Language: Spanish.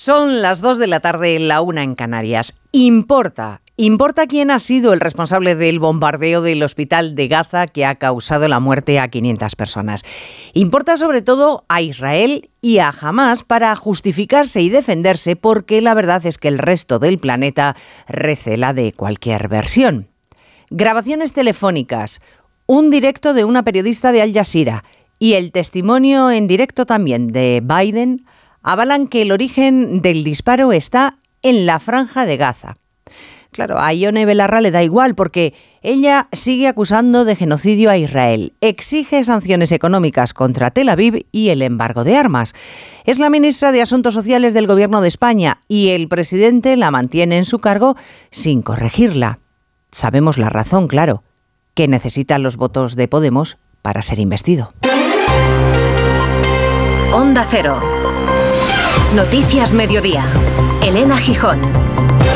Son las 2 de la tarde, la una en Canarias. Importa, importa quién ha sido el responsable del bombardeo del hospital de Gaza que ha causado la muerte a 500 personas. Importa sobre todo a Israel y a Hamas para justificarse y defenderse porque la verdad es que el resto del planeta recela de cualquier versión. Grabaciones telefónicas, un directo de una periodista de Al Jazeera y el testimonio en directo también de Biden avalan que el origen del disparo está en la franja de Gaza. Claro, a Ione Belarra le da igual porque ella sigue acusando de genocidio a Israel, exige sanciones económicas contra Tel Aviv y el embargo de armas. Es la ministra de Asuntos Sociales del Gobierno de España y el presidente la mantiene en su cargo sin corregirla. Sabemos la razón, claro, que necesita los votos de Podemos para ser investido. Onda Cero. Noticias Mediodía. Elena Gijón.